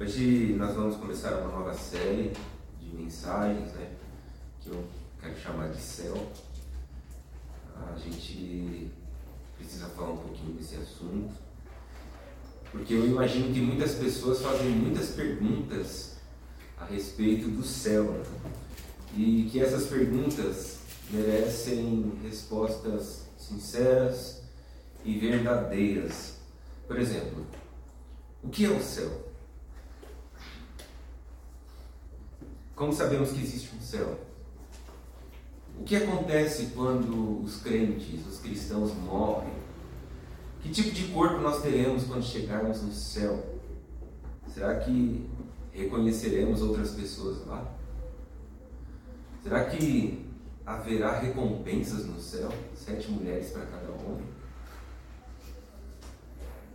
Hoje nós vamos começar uma nova série de mensagens, né? Que eu quero chamar de céu. A gente precisa falar um pouquinho desse assunto, porque eu imagino que muitas pessoas fazem muitas perguntas a respeito do céu né? e que essas perguntas merecem respostas sinceras e verdadeiras. Por exemplo, o que é o céu? Como sabemos que existe um céu? O que acontece quando os crentes, os cristãos morrem? Que tipo de corpo nós teremos quando chegarmos no céu? Será que reconheceremos outras pessoas lá? Será que haverá recompensas no céu? Sete mulheres para cada homem?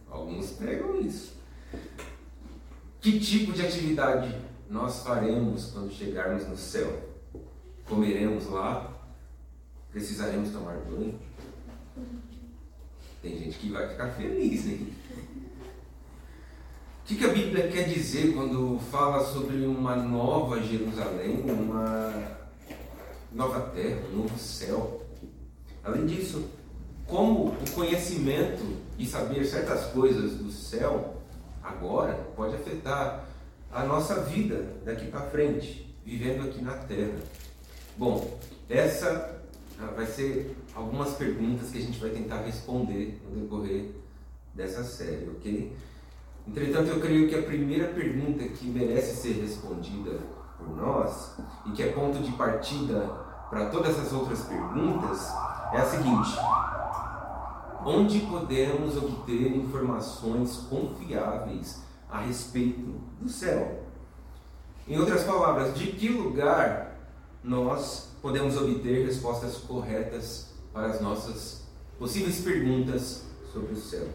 Alguns pregam isso. Que tipo de atividade nós faremos quando chegarmos no céu? Comeremos lá? Precisaremos tomar banho? Tem gente que vai ficar feliz, hein? O que, que a Bíblia quer dizer quando fala sobre uma nova Jerusalém, uma nova terra, um novo céu? Além disso, como o conhecimento e saber certas coisas do céu agora pode afetar a nossa vida daqui para frente, vivendo aqui na Terra. Bom, essa ah, vai ser algumas perguntas que a gente vai tentar responder no decorrer dessa série, ok? Entretanto, eu creio que a primeira pergunta que merece ser respondida por nós e que é ponto de partida para todas as outras perguntas é a seguinte: onde podemos obter informações confiáveis a respeito do céu. Em outras palavras, de que lugar nós podemos obter respostas corretas para as nossas possíveis perguntas sobre o céu?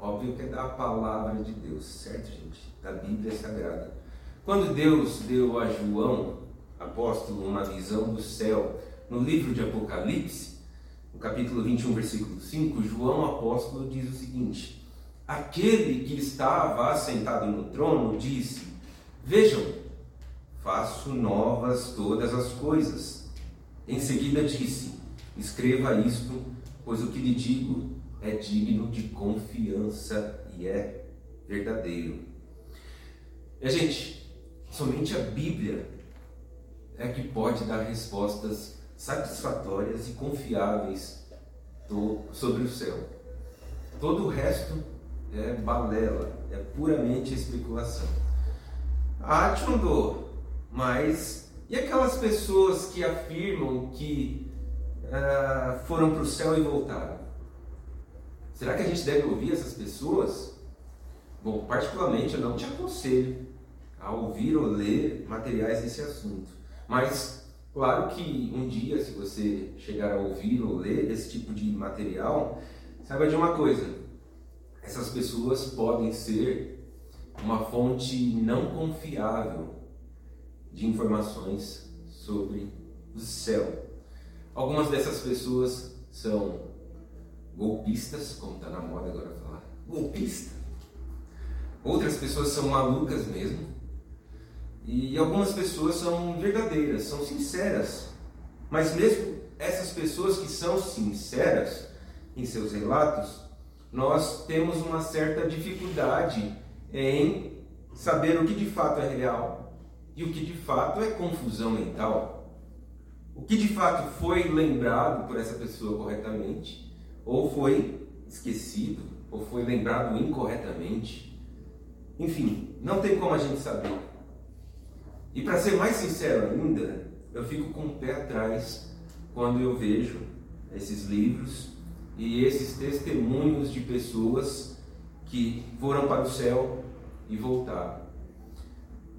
Óbvio que é da palavra de Deus, certo, gente? Da Bíblia Sagrada. Quando Deus deu a João, apóstolo, uma visão do céu no livro de Apocalipse, no capítulo 21, versículo 5, João apóstolo diz o seguinte: Aquele que estava assentado no trono disse: Vejam, faço novas todas as coisas. Em seguida disse: Escreva isto, pois o que lhe digo é digno de confiança e é verdadeiro. E, gente, somente a Bíblia é que pode dar respostas satisfatórias e confiáveis sobre o céu. Todo o resto é balela, é puramente especulação. A arte mandou, mas e aquelas pessoas que afirmam que uh, foram para o céu e voltaram? Será que a gente deve ouvir essas pessoas? Bom, particularmente eu não te aconselho a ouvir ou ler materiais desse assunto. Mas, claro que um dia, se você chegar a ouvir ou ler esse tipo de material, saiba de uma coisa: essas pessoas podem ser uma fonte não confiável de informações sobre o céu. Algumas dessas pessoas são golpistas, como está na moda agora falar, golpista. Outras pessoas são malucas mesmo. E algumas pessoas são verdadeiras, são sinceras. Mas mesmo essas pessoas que são sinceras em seus relatos, nós temos uma certa dificuldade em saber o que de fato é real e o que de fato é confusão mental. O que de fato foi lembrado por essa pessoa corretamente, ou foi esquecido, ou foi lembrado incorretamente. Enfim, não tem como a gente saber. E para ser mais sincero ainda, eu fico com o pé atrás quando eu vejo esses livros e esses testemunhos de pessoas que foram para o céu e voltaram.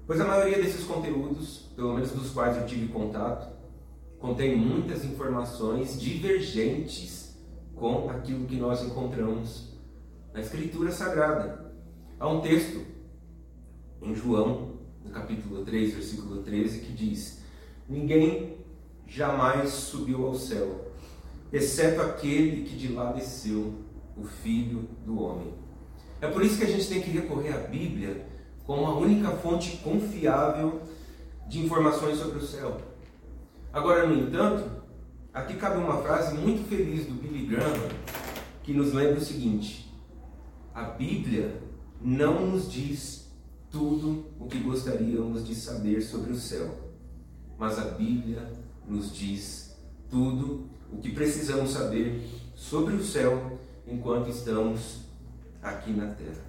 Pois a maioria desses conteúdos, pelo menos dos quais eu tive contato, contém muitas informações divergentes com aquilo que nós encontramos na Escritura Sagrada. Há um texto em João, no capítulo 3, versículo 13, que diz: Ninguém jamais subiu ao céu exceto aquele que de lá desceu, o Filho do Homem. É por isso que a gente tem que recorrer à Bíblia como a única fonte confiável de informações sobre o céu. Agora, no entanto, aqui cabe uma frase muito feliz do Billy Graham que nos lembra o seguinte: a Bíblia não nos diz tudo o que gostaríamos de saber sobre o céu, mas a Bíblia nos diz tudo o que precisamos saber sobre o céu enquanto estamos aqui na terra.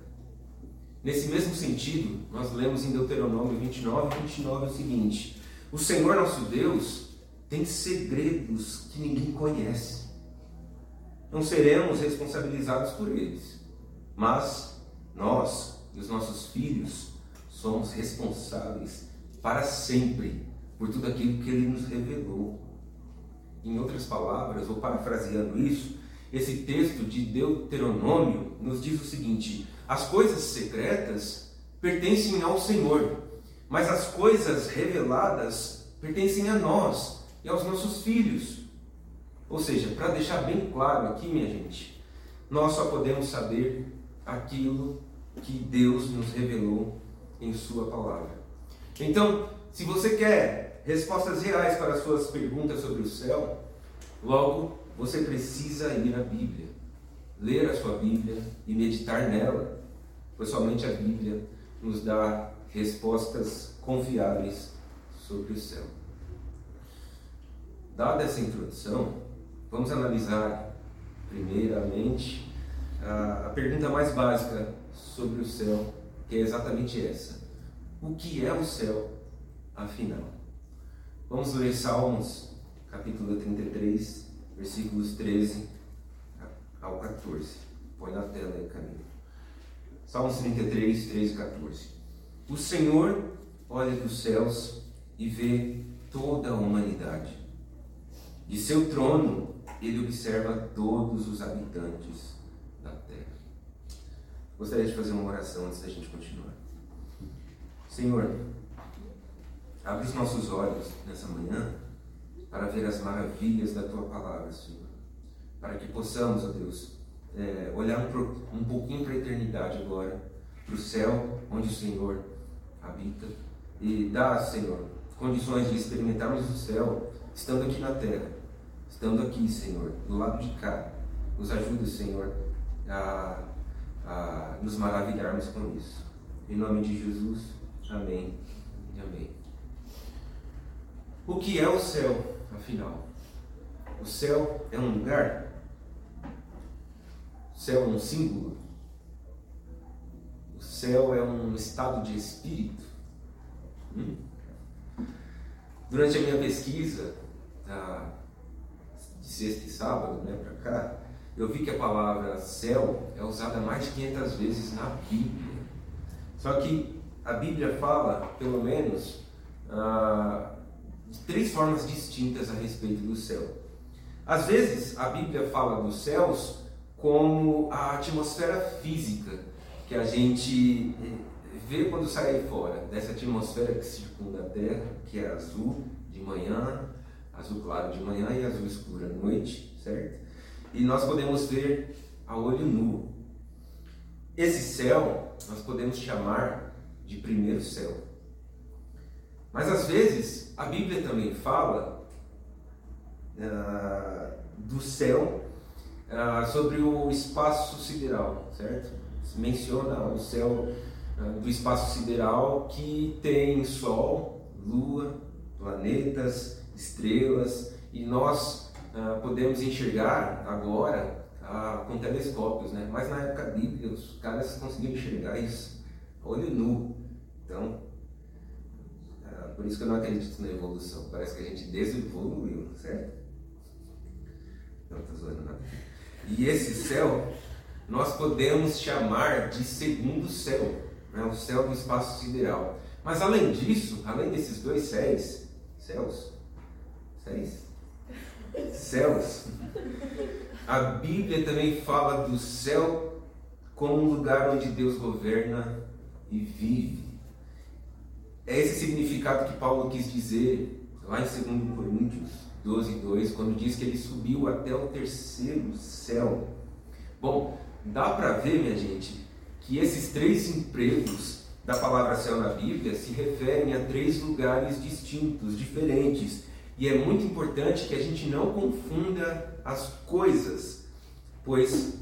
Nesse mesmo sentido, nós lemos em Deuteronômio 29, 29 o seguinte: O Senhor nosso Deus tem segredos que ninguém conhece. Não seremos responsabilizados por eles, mas nós e os nossos filhos somos responsáveis para sempre por tudo aquilo que Ele nos revelou. Em outras palavras, ou parafraseando isso, esse texto de Deuteronômio nos diz o seguinte: as coisas secretas pertencem ao Senhor, mas as coisas reveladas pertencem a nós e aos nossos filhos. Ou seja, para deixar bem claro aqui, minha gente, nós só podemos saber aquilo que Deus nos revelou em Sua palavra. Então, se você quer respostas reais para as suas perguntas sobre o céu, logo você precisa ir à Bíblia, ler a sua Bíblia e meditar nela, pois somente a Bíblia nos dá respostas confiáveis sobre o céu. Dada essa introdução, vamos analisar primeiramente a, pergunta mais básica sobre o céu, que é exatamente essa: O que é o céu, afinal? Vamos ler Salmos, capítulo 33, versículos 13 ao 14. Põe na tela aí, Camilo. Salmos 33, 13 e 14. O Senhor olha dos céus e vê toda a humanidade. De seu trono, ele observa todos os habitantes da terra. Gostaria de fazer uma oração antes da gente continuar. Senhor, abre os nossos olhos nessa manhã para ver as maravilhas da tua palavra, Senhor. Para que possamos, ó Deus, é, olhar um, um pouquinho para a eternidade agora, para o céu onde o Senhor habita e dá, Senhor, condições de experimentarmos o céu estando aqui na terra, estando aqui, Senhor, do lado de cá. Nos ajude, Senhor, a, a nos maravilharmos com isso. Em nome de Jesus, amém e amém. O que é o céu? afinal? O céu é um lugar? O céu é um símbolo? O céu é um estado de espírito? Hum? Durante a minha pesquisa, tá, de sexta e sábado né, para cá, eu vi que a palavra céu é usada mais de 500 vezes na Bíblia. Só que a Bíblia fala, pelo menos, ah, três formas distintas a respeito do céu. Às vezes, a Bíblia fala dos céus como a atmosfera física que a gente eh, vê quando sai fora, dessa atmosfera que circunda a Terra, que é azul de manhã, azul claro de manhã e azul escuro à noite, certo? E nós podemos ver a olho nu. Esse céu nós podemos chamar de primeiro céu. Mas às vezes a Bíblia também fala uh, do céu uh, sobre o espaço sideral, certo? Menciona o céu uh, do espaço sideral que tem Sol, Lua, planetas, estrelas e nós podemos enxergar agora com telescópios, né? Mas na época bíblica os caras conseguiam enxergar isso olho nu. Então por isso que eu não acredito na evolução. Parece que a gente desevoluiu, certo? Não estou zoando nada. E esse céu, nós podemos chamar de segundo céu, né? o céu do espaço sideral. Mas além disso, além desses dois céus, céus, céus, céus, a Bíblia também fala do céu como um lugar onde Deus governa e vive. É esse significado que Paulo quis dizer lá em 2 Coríntios 12, 2, quando diz que ele subiu até o terceiro céu. Bom, dá para ver, minha gente, que esses três empregos da palavra céu na Bíblia se referem a três lugares distintos, diferentes. E é muito importante que a gente não confunda as coisas, pois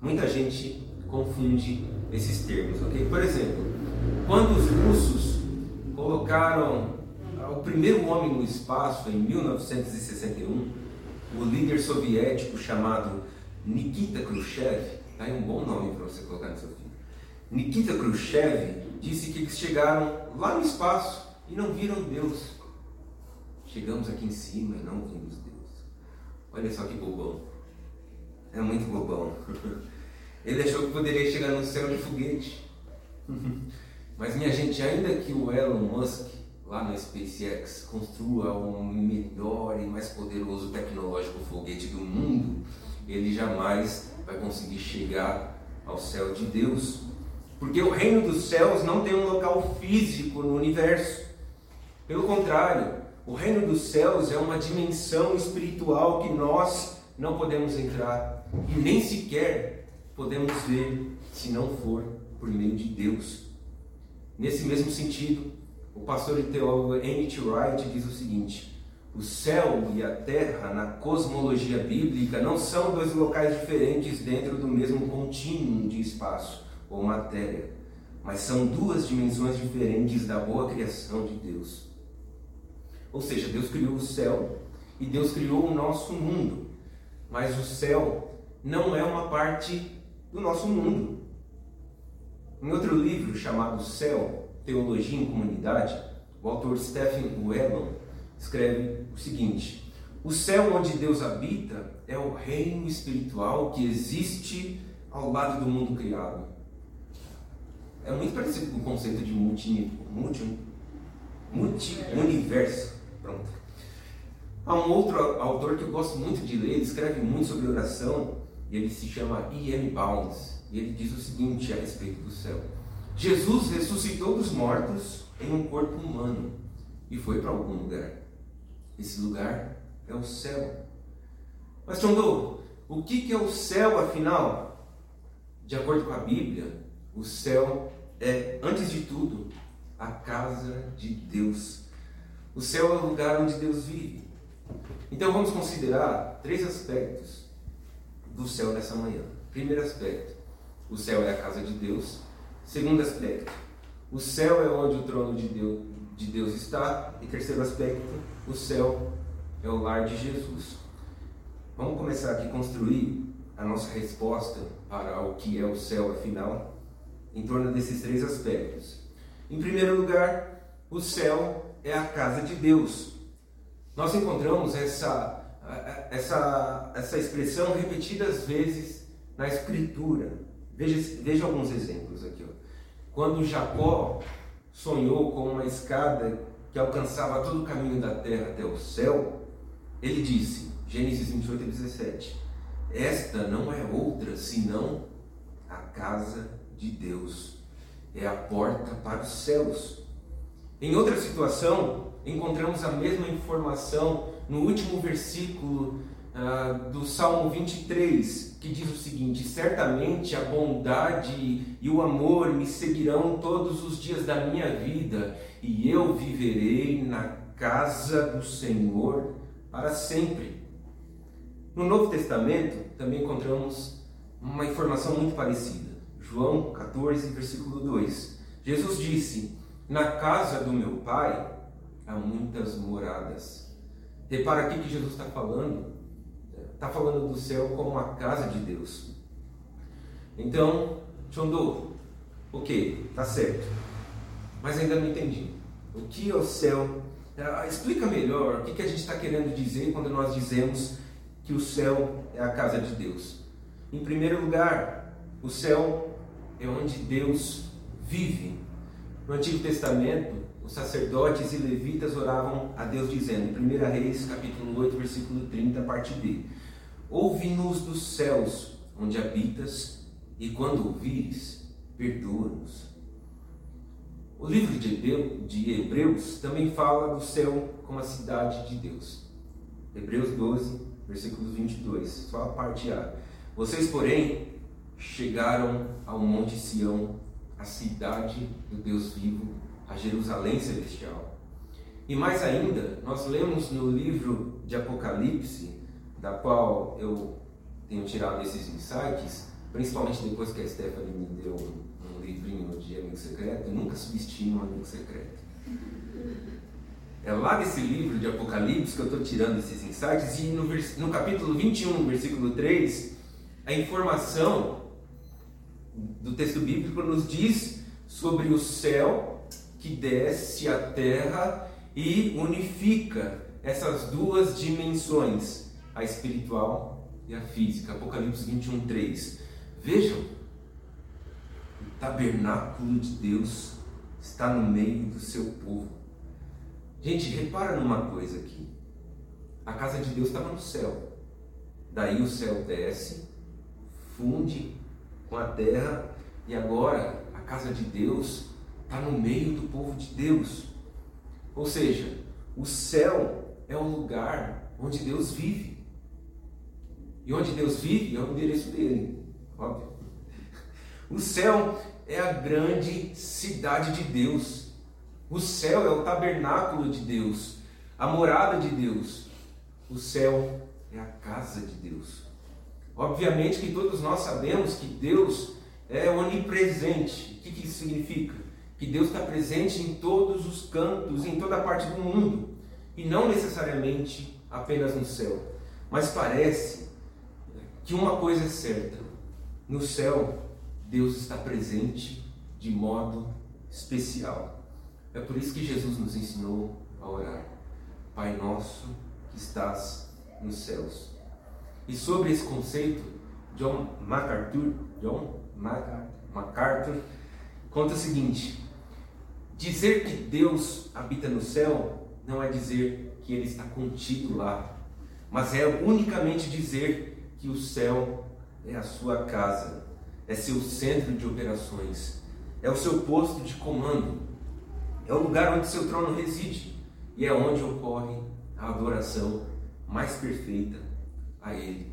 muita gente confunde esses termos, ok? Por exemplo, quando os russos colocaram o primeiro homem no espaço em 1961, o líder soviético chamado Nikita Khrushchev, tá aí um bom nome para você colocar no seu filho. Nikita Khrushchev disse que eles chegaram lá no espaço e não viram Deus. Chegamos aqui em cima e não vimos Deus. Olha só que bobão. É muito bobão. Ele achou que poderia chegar no céu de foguete. Mas, minha gente, ainda que o Elon Musk, lá na SpaceX, construa o melhor e mais poderoso tecnológico foguete do mundo, ele jamais vai conseguir chegar ao céu de Deus. Porque o reino dos céus não tem um local físico no universo. Pelo contrário, o reino dos céus é uma dimensão espiritual que nós não podemos entrar e nem sequer podemos ver se não for por meio de Deus. Nesse mesmo sentido, o pastor e teólogo Emmett Wright diz o seguinte: o céu e a terra, na cosmologia bíblica, não são dois locais diferentes dentro do mesmo contínuo de espaço ou matéria, mas são duas dimensões diferentes da boa criação de Deus. Ou seja, Deus criou o céu e Deus criou o nosso mundo, mas o céu não é uma parte do nosso mundo. Em outro livro chamado Céu, Teologia em Comunidade, o autor Stephen Wellon escreve o seguinte: O céu onde Deus habita é o reino espiritual que existe ao lado do mundo criado. É muito parecido com o conceito de multi, multi, multi. Pronto. Há um outro autor que eu gosto muito de ler, ele escreve muito sobre oração, e ele se chama E.M. Bounds, e ele diz o seguinte a respeito do céu: Jesus ressuscitou dos mortos em um corpo humano e foi para algum lugar. Esse lugar é o céu. Mas, Tondô, o que é o céu afinal? De acordo com a Bíblia, o céu é, antes de tudo, a casa de Deus. O céu é o lugar onde Deus vive. Então vamos considerar três aspectos do céu nessa manhã. Primeiro aspecto, o céu é a casa de Deus. Segundo aspecto, o céu é onde o trono de Deus, de Deus está. E terceiro aspecto, o céu é o lar de Jesus. Vamos começar aqui a construir a nossa resposta para o que é o céu, afinal, em torno desses três aspectos. Em primeiro lugar, o céu é a casa de Deus. Nós encontramos essa, essa, essa expressão repetidas vezes na Escritura. Veja, veja alguns exemplos aqui. Ó. Quando Jacó sonhou com uma escada que alcançava todo o caminho da terra até o céu, ele disse, Gênesis 28, 17: Esta não é outra senão a casa de Deus, é a porta para os céus. Em outra situação, encontramos a mesma informação no último versículo uh, do Salmo 23, que diz o seguinte: Certamente a bondade e o amor me seguirão todos os dias da minha vida, e eu viverei na casa do Senhor para sempre. No Novo Testamento também encontramos uma informação muito parecida. João 14, versículo 2. Jesus disse: Na casa do meu pai há muitas moradas. Repara aqui que Jesus está falando, está falando do céu como a casa de Deus. Então, Chondo, ok, tá certo, mas ainda não entendi. O que é o céu? Ah, explica melhor o que, que a gente está querendo dizer quando nós dizemos que o céu é a casa de Deus. Em primeiro lugar, o céu é onde Deus vive. No Antigo Testamento, os sacerdotes e levitas oravam a Deus dizendo, em 1 Reis, capítulo 8, versículo 30, parte B: Ouve-nos dos céus, onde habitas, e quando ouvires, perdoa-nos. O livro de Hebreus também fala do céu como a cidade de Deus. Hebreus 12, versículo 22, só a parte A. Vocês, porém, chegaram ao Monte Sião, a cidade do Deus vivo, a Jerusalém celestial. E mais ainda, nós lemos no livro de Apocalipse, da qual eu tenho tirado esses insights, principalmente depois que a Stephanie me deu um, livrinho de amigo secreto, nunca subestime um amigo secreto. É lá desse livro de Apocalipse que eu estou tirando esses insights, e no, no capítulo 21, versículo 3, a informação do texto bíblico nos diz sobre o céu que desce à terra e unifica essas duas dimensões, a espiritual e a física. Apocalipse 21, 3. Vejam, o tabernáculo de Deus está no meio do seu povo. Gente, repara numa coisa aqui. A casa de Deus estava no céu. Daí o céu desce, funde com a terra e agora a casa de Deus está no meio do povo de Deus. Ou seja, o céu é o lugar onde Deus vive. E onde Deus vive é o endereço dele, óbvio. O céu é a grande cidade de Deus. O céu é o tabernáculo de Deus, a morada de Deus. O céu é a casa de Deus. Obviamente que todos nós sabemos que Deus é onipresente. O que, que isso significa? Que Deus está presente em todos os cantos, em toda parte do mundo, e não necessariamente apenas no céu. Mas parece que uma coisa é certa: no céu, Deus está presente de modo especial. É por isso que Jesus nos ensinou a orar. Pai nosso que estás nos céus. E sobre esse conceito, John MacArthur, John MacArthur conta o seguinte: dizer que Deus habita no céu não é dizer que ele está contido lá, mas é unicamente dizer que o céu é a sua casa, é seu centro de operações, é o seu posto de comando, é o lugar onde seu trono reside e é onde ocorre a adoração mais perfeita a Ele.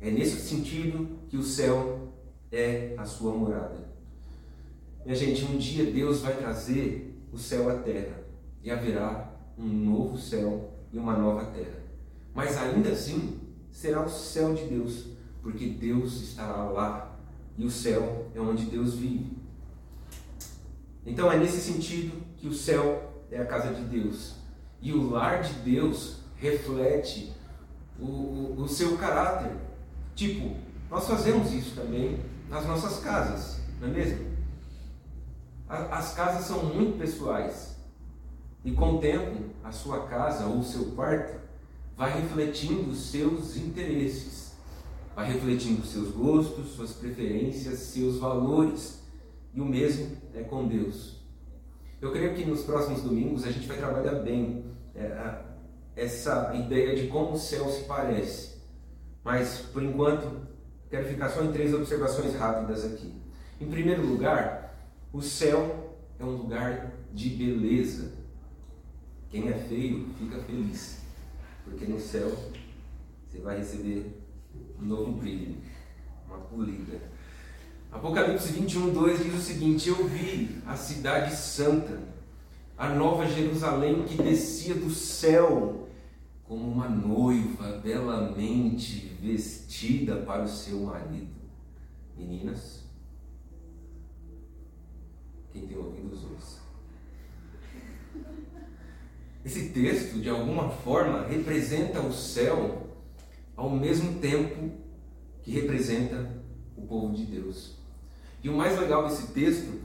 É nesse sentido que o céu é a sua morada. Minha gente, um dia Deus vai trazer o céu à terra e haverá um novo céu e uma nova terra. Mas ainda assim será o céu de Deus, porque Deus estará lá e o céu é onde Deus vive. Então é nesse sentido que o céu é a casa de Deus. E o lar de Deus reflete o, o, seu caráter. Tipo, nós fazemos isso também nas nossas casas, não é mesmo? As casas são muito pessoais. E com o tempo, a sua casa ou o seu quarto vai refletindo seus interesses, vai refletindo seus gostos, suas preferências, seus valores. E o mesmo é com Deus. Eu creio que nos próximos domingos a gente vai trabalhar bem é, essa ideia de como o céu se parece. Mas, por enquanto, quero ficar só em três observações rápidas aqui. Em primeiro lugar, o céu é um lugar de beleza. Quem é feio fica feliz, porque no céu você vai receber um novo brilho, uma polida. Apocalipse 21, 2 diz o seguinte: Eu vi a cidade santa, a nova Jerusalém que descia do céu como uma noiva belamente vestida para o seu marido. Meninas, quem tem ouvidos ouça. Esse texto, de alguma forma, representa o céu ao mesmo tempo que representa o povo de Deus. E o mais legal desse texto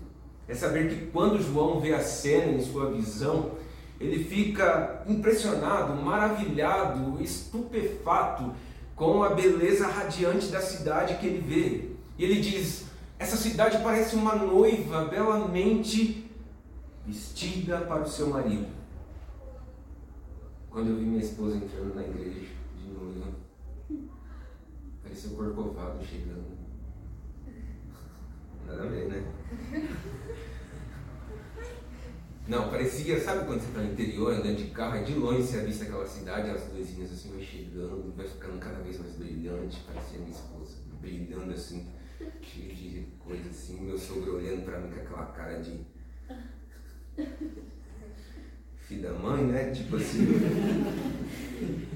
é saber que quando João vê a cena em sua visão, ele fica impressionado, maravilhado, estupefato com a beleza radiante da cidade que ele vê. E ele diz: Essa cidade parece uma noiva belamente vestida para o seu marido. Quando eu vi minha esposa entrando na igreja de noiva, parecia o corcovado chegando. Nada a ver, né? Não, parecia, sabe quando você está no interior, andando de carro, e de longe você avista aquela cidade, as luzinhas assim vai chegando, vai ficando cada vez mais brilhante, parecia minha esposa, brilhando assim. cheio de coisa assim, meu sogro olhando pra mim com aquela cara de filho da mãe, né? Tipo assim.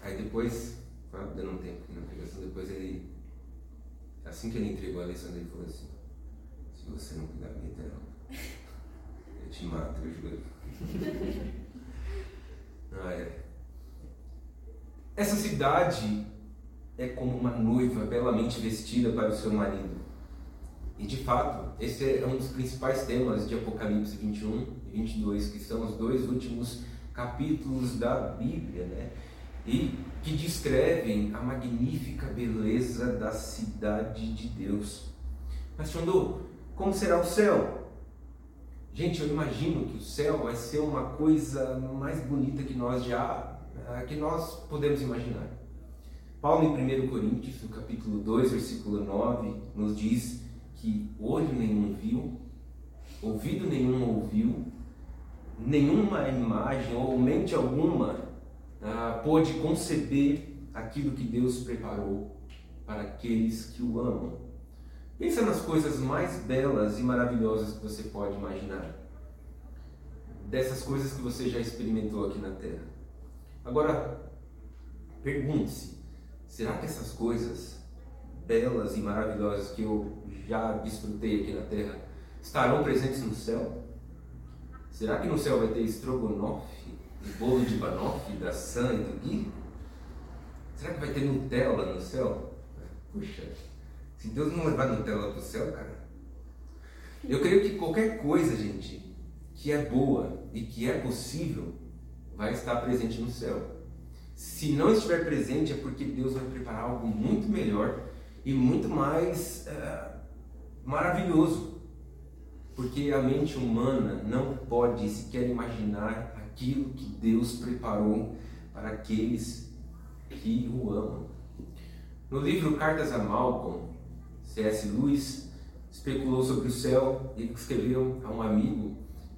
Aí depois, dando um tempo aqui na pregação, depois ele, assim que ele entregou a lição, ele falou assim, se você não cuidar bem dela, eu te mato, eu juro. ah, é. Essa cidade é como uma noiva belamente vestida para o seu marido. E de fato, esse é um dos principais temas de Apocalipse 21 e 22, que são os dois últimos capítulos da Bíblia, né? E que descrevem a magnífica beleza da cidade de Deus. Mas, Xandô, como será o céu? Gente, eu imagino que o céu vai ser uma coisa mais bonita que nós já ah, que nós podemos imaginar. Paulo em 1 Coríntios, no capítulo 2, versículo 9, nos diz que olho nenhum viu, ouvido nenhum ouviu, nenhuma imagem ou mente alguma ah, pôde conceber aquilo que Deus preparou para aqueles que o amam. Pensa nas coisas mais belas e maravilhosas que você pode imaginar. Dessas coisas que você já experimentou aqui na Terra. Agora, pergunte-se: será que essas coisas belas e maravilhosas que eu já desfrutei aqui na terra estarão presentes no céu? Será que no céu vai ter estrogonofe bolo de banoffee da Sam e do Gui? Será que vai ter Nutella no céu? Puxa, se Deus não levar Nutella para o céu, cara. Eu creio que qualquer coisa, gente, que é boa e que é possível, vai estar presente no céu. Se não estiver presente, é porque Deus vai preparar algo muito melhor e muito mais uh, maravilhoso. Porque a mente humana não pode sequer imaginar aquilo que Deus preparou para aqueles que o amam. No livro Cartas a Malcolm, C.S. Lewis especulou sobre o céu e escreveu a um amigo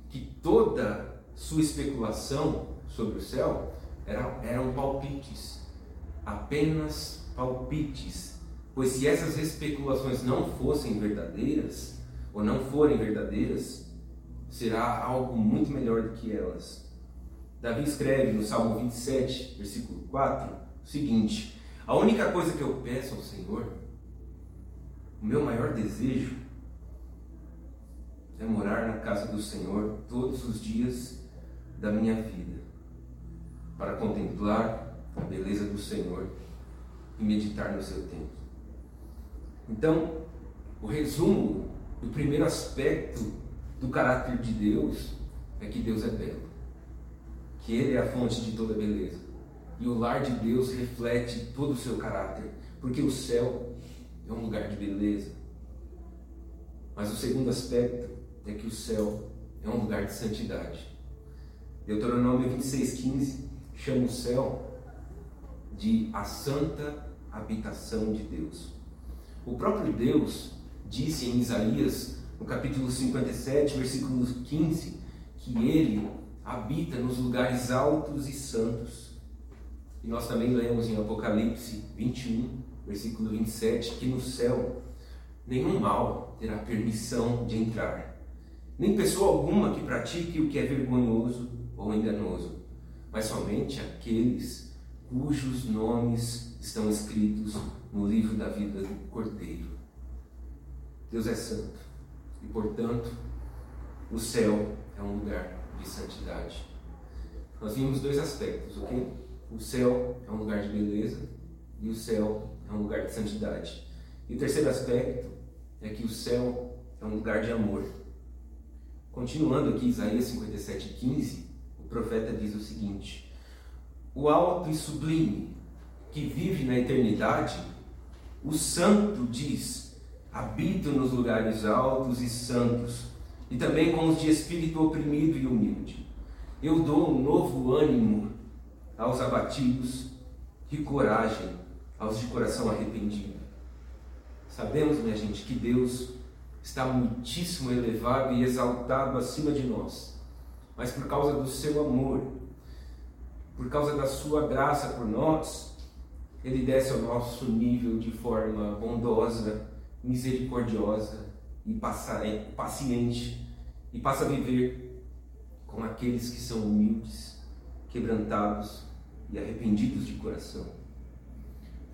que toda sua especulação sobre o céu eram, eram palpites, apenas palpites. Pois se essas especulações não fossem verdadeiras, ou não forem verdadeiras, será algo muito melhor do que elas. Davi escreve no Salmo 27, versículo 4, o seguinte: A única coisa que eu peço ao Senhor, o meu maior desejo, é morar na casa do Senhor todos os dias da minha vida para contemplar a beleza do Senhor e meditar no seu templo. Então, o resumo do primeiro aspecto do caráter de Deus é que Deus é belo, que Ele é a fonte de toda beleza. E o lar de Deus reflete todo o seu caráter, porque o céu é um lugar de beleza. Mas o segundo aspecto é que o céu é um lugar de santidade. Deuteronômio 26,15 chama o céu de a santa habitação de Deus. O próprio Deus disse em Isaías, no capítulo 57, versículo 15, que ele habita nos lugares altos e santos. E nós também lemos em Apocalipse 21, versículo 27, que no céu nenhum mal terá permissão de entrar, nem pessoa alguma que pratique o que é vergonhoso ou enganoso mas somente aqueles cujos nomes estão escritos no livro da vida do Cordeiro. Deus é santo e, portanto, o céu é um lugar de santidade. Nós vimos dois aspectos, ok? O céu é um lugar de beleza e o céu é um lugar de santidade. E o terceiro aspecto é que o céu é um lugar de amor. Continuando aqui, Isaías 57, 15, o profeta diz o seguinte: O alto e sublime, que vive na eternidade, o santo diz: Habito nos lugares altos e santos, e também com os de espírito oprimido e humilde. Eu dou um novo ânimo aos abatidos e coragem aos de coração arrependido. Sabemos, minha gente, que Deus está muitíssimo elevado e exaltado acima de nós mas por causa do seu amor, por causa da sua graça por nós, Ele desce ao nosso nível de forma bondosa, misericordiosa e paciente e passa a viver com aqueles que são humildes, quebrantados e arrependidos de coração.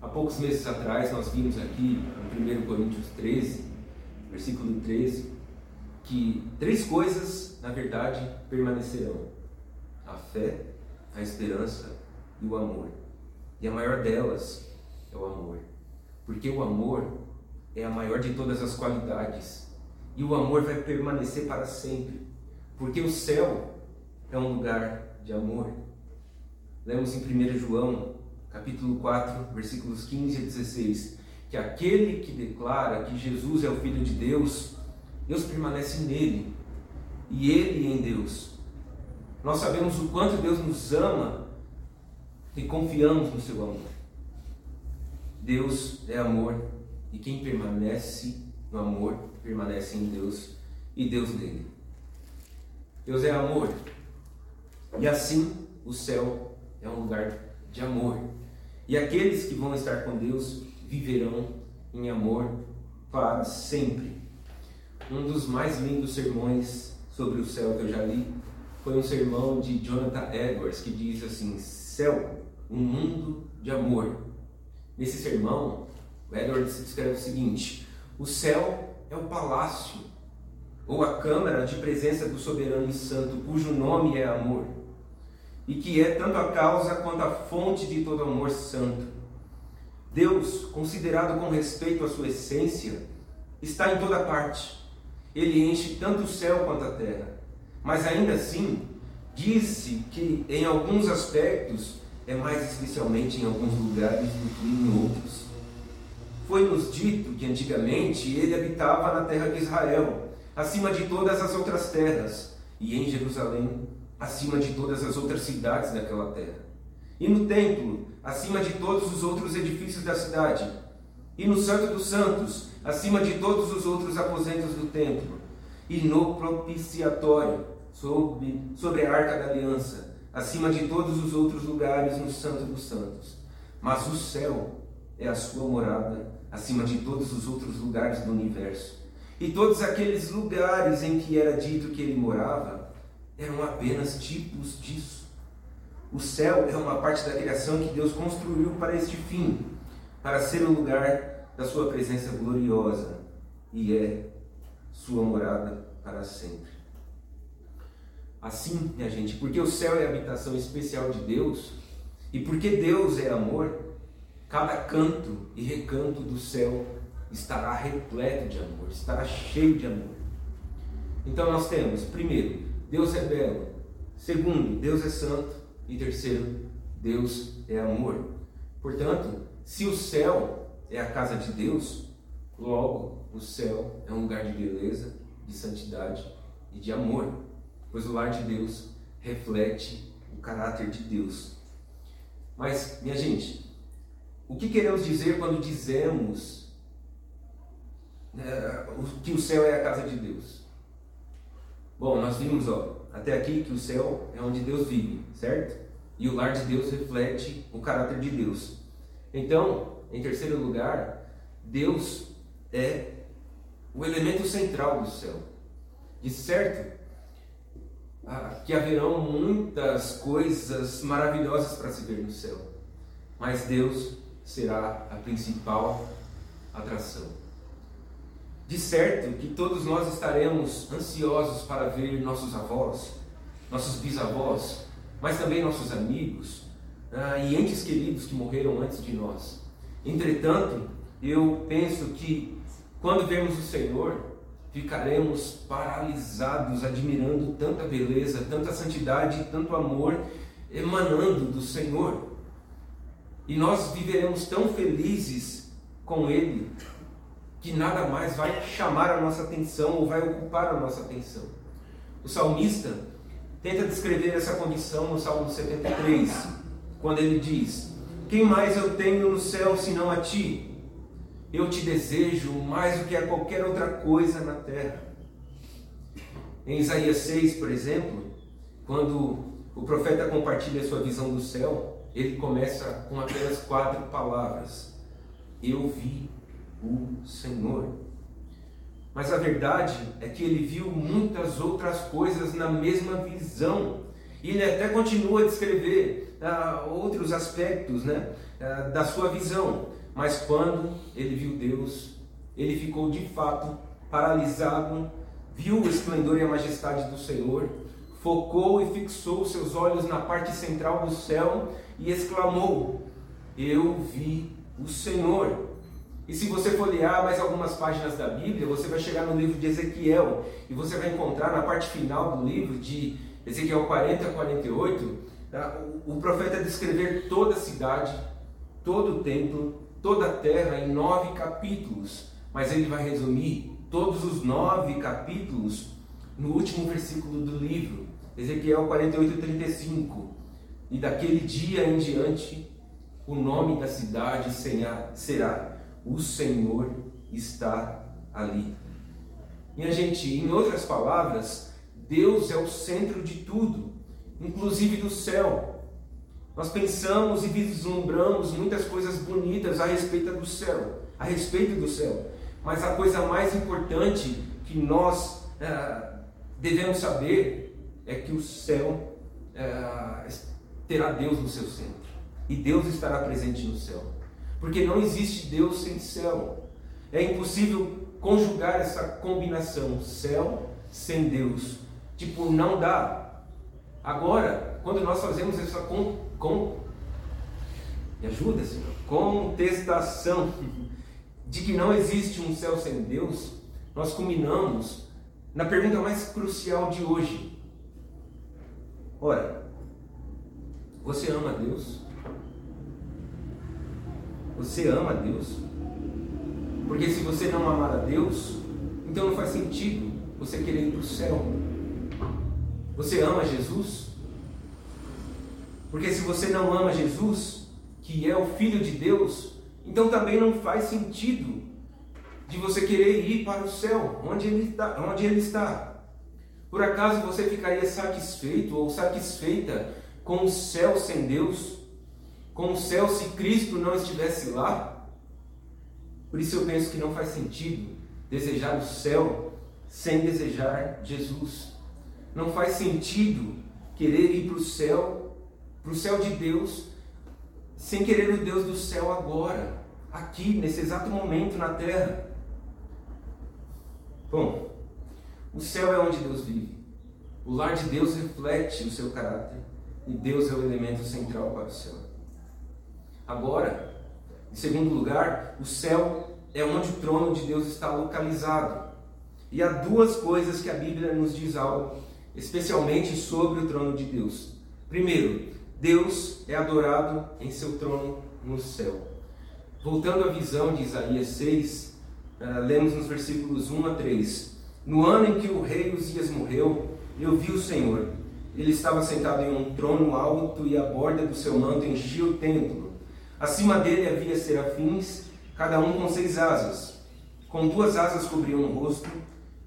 Há poucos meses atrás nós vimos aqui no 1 Coríntios 13, versículo 13, que três coisas, na verdade, permanecerão: a fé, a esperança e o amor. E a maior delas é o amor. Porque o amor é a maior de todas as qualidades. E o amor vai permanecer para sempre. Porque o céu é um lugar de amor. Lemos em 1 João, capítulo 4, versículos 15 a 16, que aquele que declara que Jesus é o Filho de Deus, Deus permanece nele e ele em Deus. Nós sabemos o quanto Deus nos ama e confiamos no seu amor. Deus é amor e quem permanece no amor permanece em Deus e Deus nele. Deus é amor e assim o céu é um lugar de amor. E aqueles que vão estar com Deus viverão em amor para sempre. Um dos mais lindos sermões sobre o céu que eu já li foi um sermão de Jonathan Edwards que diz assim: Céu, um mundo de amor. Nesse sermão, o Edwards escreve o seguinte: O céu é o palácio ou a câmara de presença do soberano e santo, cujo nome é amor, e que é tanto a causa quanto a fonte de todo amor santo. Deus, considerado com respeito à sua essência, está em toda parte. Ele enche tanto o céu quanto a terra. Mas ainda assim, disse que em alguns aspectos é mais especialmente em alguns lugares do que em outros. Foi-nos dito que antigamente ele habitava na terra de Israel, acima de todas as outras terras, e em Jerusalém, acima de todas as outras cidades daquela terra. E no templo, acima de todos os outros edifícios da cidade. E no Santo dos Santos, acima de todos os outros aposentos do templo. E no propiciatório, sobre, sobre a arca da aliança acima de todos os outros lugares no Santo dos Santos. Mas o céu é a sua morada acima de todos os outros lugares do universo. E todos aqueles lugares em que era dito que ele morava eram apenas tipos disso. O céu é uma parte da criação que Deus construiu para este fim, para ser o lugar da sua presença gloriosa e é sua morada para sempre. Assim, minha gente, porque o céu é a habitação especial de Deus e porque Deus é amor, cada canto e recanto do céu estará repleto de amor, estará cheio de amor. Então nós temos, primeiro, Deus é belo. Segundo, Deus é santo. E terceiro, Deus é amor. Portanto, se o céu é a casa de Deus, logo o céu é um lugar de beleza, de santidade e de amor pois o lar de Deus reflete o caráter de Deus. Mas, minha gente, o que queremos dizer quando dizemos é, que o céu é a casa de Deus? Bom, nós vimos ó, até aqui que o céu é onde Deus vive, certo? E o lar de Deus reflete o caráter de Deus. Então, em terceiro lugar, Deus é o elemento central do céu. De certo, ah, que haverão muitas coisas maravilhosas para se ver no céu, mas Deus será a principal atração. De certo que todos nós estaremos ansiosos para ver nossos avós, nossos bisavós, mas também nossos amigos ah, e entes queridos que morreram antes de nós. Entretanto, eu penso que quando vemos o Senhor, ficaremos paralisados admirando tanta beleza, tanta santidade, tanto amor emanando do Senhor. E nós viveremos tão felizes com Ele que nada mais vai chamar a nossa atenção ou vai ocupar a nossa atenção. O salmista tenta descrever essa condição no Salmo 73, quando ele diz: Quem mais eu tenho no céu senão a ti? Eu te desejo mais do que a qualquer outra coisa na terra. Em Isaías 6, por exemplo, quando o profeta compartilha sua visão do céu, ele começa com apenas quatro palavras: Eu vi o Senhor. Mas a verdade é que ele viu muitas outras coisas na mesma visão. E ele até continua a descrever uh, outros aspectos né, uh, da sua visão. Mas quando ele viu Deus, ele ficou de fato paralisado, viu o esplendor e a majestade do Senhor, focou e fixou seus olhos na parte central do céu e exclamou: Eu vi o Senhor. E se você folhear mais algumas páginas da Bíblia, você vai chegar no livro de Ezequiel e você vai encontrar na parte final do livro, de Ezequiel 40 a 48, tá? o profeta descrever toda a cidade, todo o templo, toda a terra em nove capítulos. Mas ele vai resumir todos os nove capítulos no último versículo do livro, Ezequiel 48, 35. E daquele dia em diante, o nome da cidade será o Senhor está ali. Minha gente, em outras palavras, Deus é o centro de tudo, inclusive do céu. Nós pensamos e vislumbramos muitas coisas bonitas a respeito do céu, a respeito do céu. Mas a coisa mais importante que nós é, devemos saber é que o céu é, terá Deus no seu centro. E Deus estará presente no céu. Porque não existe Deus sem céu. É impossível conjugar essa combinação céu sem Deus. Tipo, não dá. Agora, quando nós fazemos essa com, com me ajuda, Senhor, contestação de que não existe um céu sem Deus, nós culminamos na pergunta mais crucial de hoje. Ora, você ama Deus? Você ama Deus? Porque se você não amar a Deus, então não faz sentido você querer ir para o céu. Você ama Jesus? Porque se você não ama Jesus, que é o Filho de Deus, então também não faz sentido de você querer ir para o céu, onde ele está. Onde ele está. Por acaso você ficaria satisfeito ou satisfeita com o céu sem Deus? com o céu se Cristo não estivesse lá? Por isso eu penso que não faz sentido desejar o céu sem desejar Jesus. Não faz sentido querer ir para o céu, para o céu de Deus, sem querer o Deus do céu agora, aqui, nesse exato momento na terra. Bom, o céu é onde Deus vive. O lar de Deus reflete o seu caráter. E Deus é o elemento central para o céu. Agora, em segundo lugar, o céu é onde o trono de Deus está localizado. E há duas coisas que a Bíblia nos diz algo, especialmente sobre o trono de Deus. Primeiro, Deus é adorado em seu trono no céu. Voltando à visão de Isaías 6, uh, eh, lemos nos versículos 1 a 3. No ano em que o rei Uzias morreu, eu vi o Senhor. Ele estava sentado em um trono alto e a borda do seu manto enchia o templo. Acima dele havia serafins, cada um com seis asas. Com duas asas cobriam o rosto,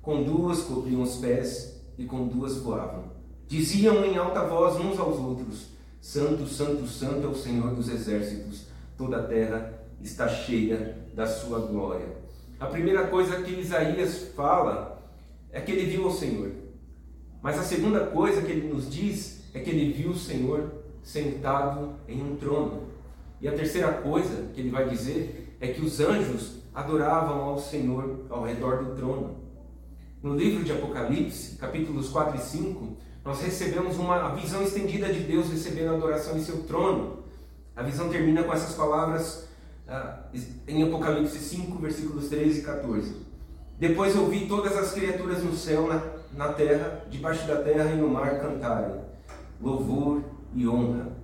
com duas cobriam os pés e com duas voavam. Diziam em alta voz uns aos outros: Santo, Santo, Santo é o Senhor dos exércitos, toda a terra está cheia da sua glória. A primeira coisa que Isaías fala é que ele viu o Senhor. Mas a segunda coisa que ele nos diz é que ele viu o Senhor sentado em um trono. E a terceira coisa que ele vai dizer é que os anjos adoravam ao Senhor ao redor do trono. No livro de Apocalipse, capítulos 4 e 5, nós recebemos uma visão estendida de Deus recebendo adoração em seu trono. A visão termina com essas palavras ah, em Apocalipse 5, versículos 13 e 14. Depois eu vi todas as criaturas no céu, na, na terra, debaixo da terra e no mar cantarem louvor e honra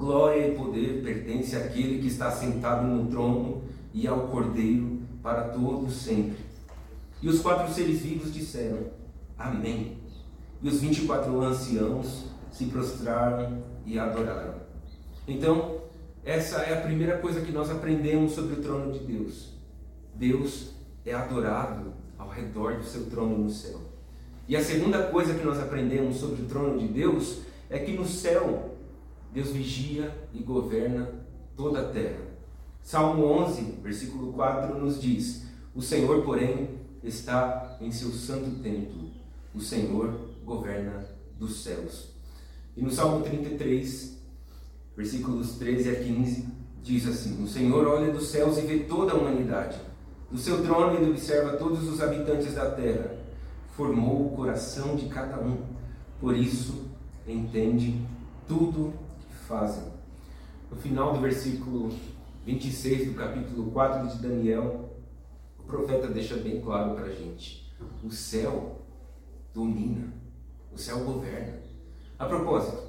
Glória e poder pertence àquele que está sentado no trono e ao Cordeiro para todos sempre. E os quatro seres vivos disseram: Amém. E os vinte e quatro anciãos se prostraram e adoraram. Então, essa é a primeira coisa que nós aprendemos sobre o trono de Deus. Deus é adorado ao redor do seu trono no céu. E a segunda coisa que nós aprendemos sobre o trono de Deus é que no céu Deus vigia e governa toda a terra. Salmo 11, versículo 4 nos diz: O Senhor, porém, está em seu santo templo. O Senhor governa dos céus. E no Salmo 33, versículos 13 a 15, diz assim: O Senhor olha dos céus e vê toda a humanidade. Do seu trono ele observa todos os habitantes da terra. Formou o coração de cada um. Por isso entende tudo que fazem. No final do versículo 26 do capítulo 4 de Daniel, o profeta deixa bem claro para a gente: o céu domina, o céu governa. A propósito,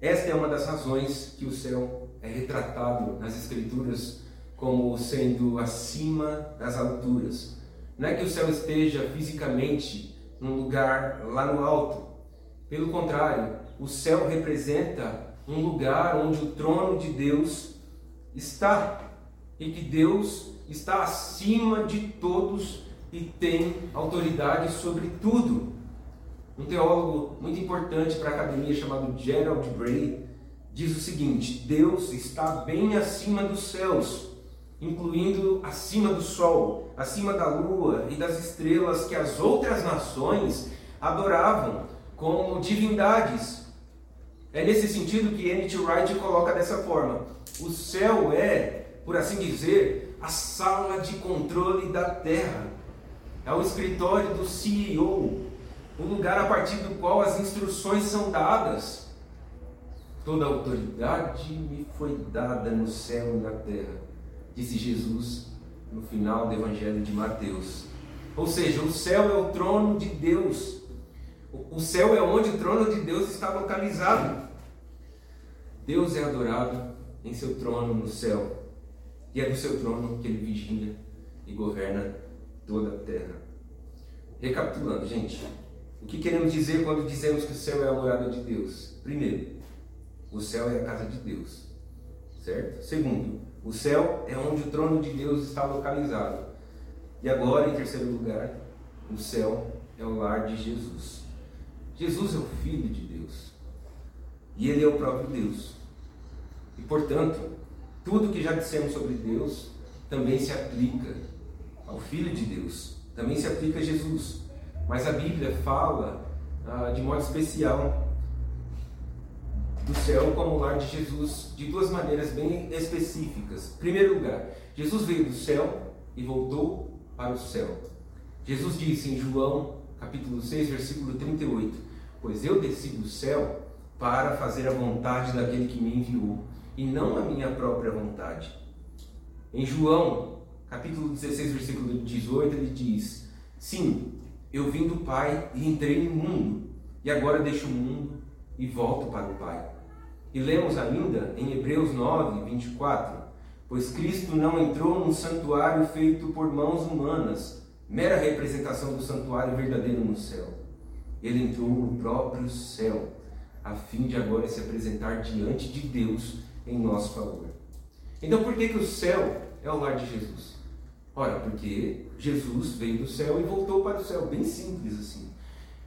esta é uma das razões que o céu é retratado nas Escrituras como sendo acima das alturas. Não é que o céu esteja fisicamente num lugar lá no alto. Pelo contrário, o céu representa um lugar onde o trono de Deus está e que Deus está acima de todos e tem autoridade sobre tudo. Um teólogo muito importante para a academia chamado Gerald Bray diz o seguinte: Deus está bem acima dos céus, incluindo acima do sol, acima da lua e das estrelas que as outras nações adoravam como divindades. É nesse sentido que N.T. Wright coloca dessa forma: o céu é, por assim dizer, a sala de controle da terra, é o escritório do CEO, o lugar a partir do qual as instruções são dadas. Toda autoridade me foi dada no céu e na terra, disse Jesus no final do Evangelho de Mateus. Ou seja, o céu é o trono de Deus. O céu é onde o trono de Deus está localizado. Deus é adorado em seu trono no céu. E é do seu trono que ele vigia e governa toda a terra. Recapitulando, gente, o que queremos dizer quando dizemos que o céu é a morada de Deus? Primeiro, o céu é a casa de Deus, certo? Segundo, o céu é onde o trono de Deus está localizado. E agora, em terceiro lugar, o céu é o lar de Jesus. Jesus é o Filho de Deus. E Ele é o próprio Deus. E, portanto, tudo que já dissemos sobre Deus também se aplica ao Filho de Deus, também se aplica a Jesus. Mas a Bíblia fala ah, de modo especial do céu como lar de Jesus de duas maneiras bem específicas. Em primeiro lugar, Jesus veio do céu e voltou para o céu. Jesus disse em João, capítulo 6, versículo 38: Pois eu desci do céu para fazer a vontade daquele que me enviou, e não a minha própria vontade. Em João, capítulo 16, versículo 18, ele diz: Sim, eu vim do Pai e entrei no mundo, e agora deixo o mundo e volto para o Pai. E lemos ainda em Hebreus 9, 24: Pois Cristo não entrou num santuário feito por mãos humanas, mera representação do santuário verdadeiro no céu. Ele entrou no próprio céu, a fim de agora se apresentar diante de Deus em nosso favor. Então, por que, que o céu é o lar de Jesus? Ora, porque Jesus veio do céu e voltou para o céu, bem simples assim.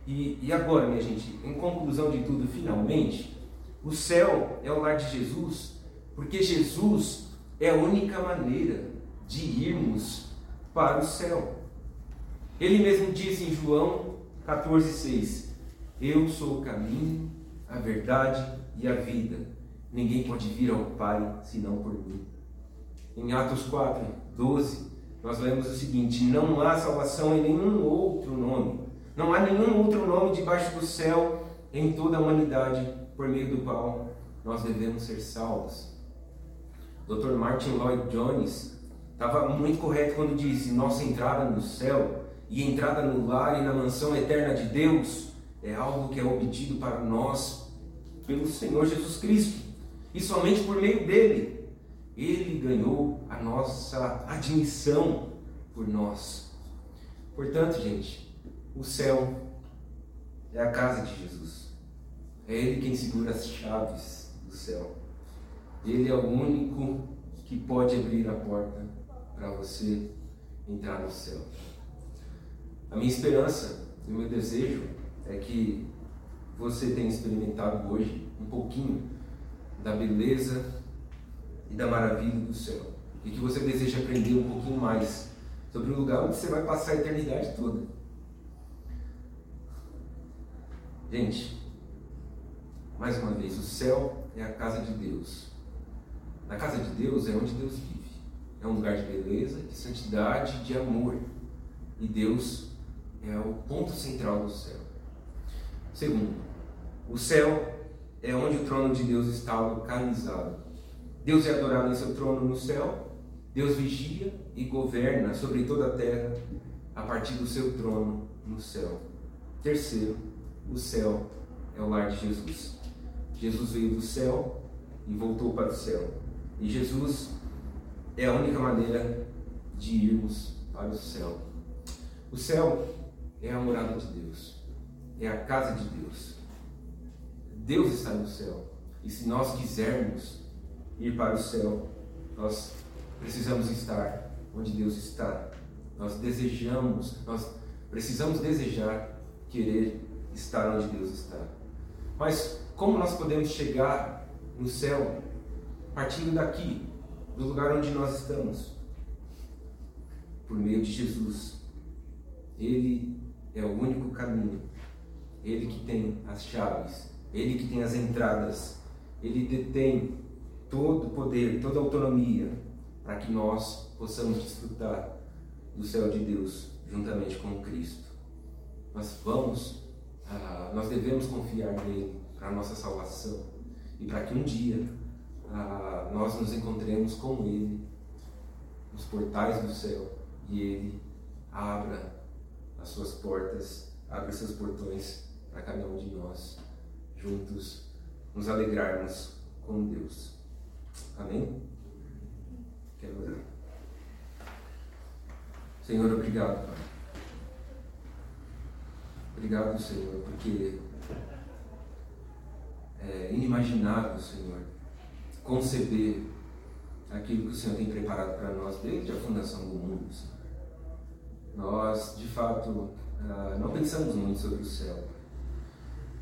E, e agora, minha gente, em conclusão de tudo, finalmente, o céu é o lar de Jesus, porque Jesus é a única maneira de irmos para o céu. Ele mesmo disse em João 14,6: Eu sou o caminho, a verdade e a vida. Ninguém pode vir ao Pai senão por mim. Em Atos 4, 12, nós lemos o seguinte: Não há salvação em nenhum outro nome. Não há nenhum outro nome debaixo do céu em toda a humanidade por meio do qual nós devemos ser salvos. Dr. Martin Lloyd Jones estava muito correto quando disse: Nossa entrada no céu e entrada no lar e na mansão eterna de Deus é algo que é obtido para nós pelo Senhor Jesus Cristo e somente por meio dele. Ele ganhou a nossa admissão por nós. Portanto, gente, o céu é a casa de Jesus. É Ele quem segura as chaves do céu. Ele é o único que pode abrir a porta para você entrar no céu. A minha esperança e o meu desejo é que você tenha experimentado hoje um pouquinho da beleza e da maravilha do céu. E que você deseja aprender um pouquinho mais sobre o lugar onde você vai passar a eternidade toda. Gente, mais uma vez, o céu é a casa de Deus. Na casa de Deus é onde Deus vive. É um lugar de beleza, de santidade, de amor. E Deus é o ponto central do céu. Segundo, o céu é onde o trono de Deus está localizado. Deus é adorado em seu trono no céu. Deus vigia e governa sobre toda a terra a partir do seu trono no céu. Terceiro, o céu é o lar de Jesus. Jesus veio do céu e voltou para o céu. E Jesus é a única maneira de irmos para o céu. O céu é a morada de Deus, é a casa de Deus. Deus está no céu. E se nós quisermos ir para o céu, nós precisamos estar onde Deus está. Nós desejamos, nós precisamos desejar, querer estar onde Deus está. Mas como nós podemos chegar no céu partindo daqui, do lugar onde nós estamos? Por meio de Jesus. Ele é o único caminho. Ele que tem as chaves, ele que tem as entradas, ele detém todo o poder, toda a autonomia para que nós possamos desfrutar do céu de Deus juntamente com Cristo. Nós vamos, ah, nós devemos confiar nele a nossa salvação e para que um dia ah, nós nos encontremos com ele nos portais do céu e ele abra as suas portas, abra seus portões para cada um de nós juntos nos alegrarmos com Deus. Amém? Quero orar. Senhor, obrigado, Pai. Obrigado, Senhor, porque é inimaginável, Senhor, conceber aquilo que o Senhor tem preparado para nós desde a fundação do mundo. Senhor. Nós, de fato, ah, não pensamos muito sobre o céu.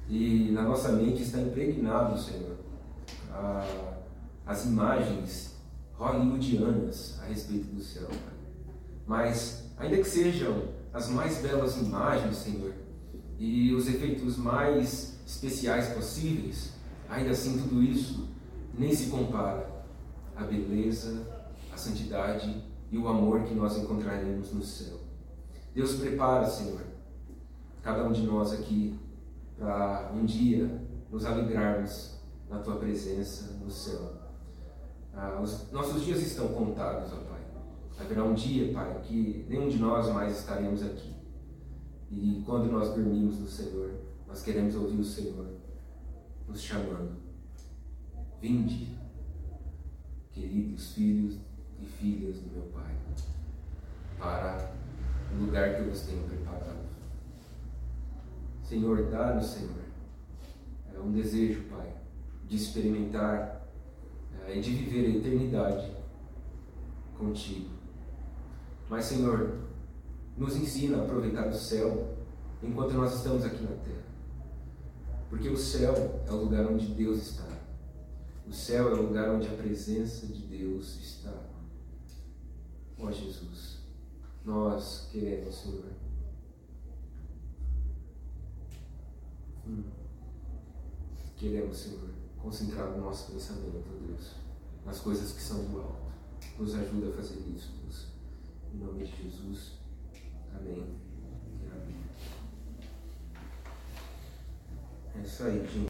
E na nossa mente está impregnado, Senhor, as imagens hollywoodianas a respeito do céu. Mas, ainda que sejam as mais belas imagens, Senhor, e os efeitos mais especiais possíveis, ainda assim tudo isso nem se compara à beleza, à santidade e o amor que nós encontraremos no céu. Deus prepara, Senhor, cada um de nós aqui para um dia nos alegrarmos na tua presença no céu. Ah, os nossos dias estão contados, ó Pai. Haverá um dia, Pai, que nenhum de nós mais estaremos aqui. E quando nós dormimos no Senhor, nós queremos ouvir o Senhor nos chamando. Vinde, queridos filhos e filhas do meu Pai, para o lugar que eu vos tenho preparado. Senhor, dá-nos, Senhor, é um desejo, Pai, de experimentar é, e de viver a eternidade contigo. Mas, Senhor, nos ensina a aproveitar o céu enquanto nós estamos aqui na terra. Porque o céu é o lugar onde Deus está. O céu é o lugar onde a presença de Deus está. Ó Jesus, nós queremos, Senhor. Hum. Queremos, Senhor, concentrar o nosso pensamento, ó Deus, nas coisas que são do alto. Nos ajuda a fazer isso, Deus. Em nome de Jesus. Amém. É isso aí, gente.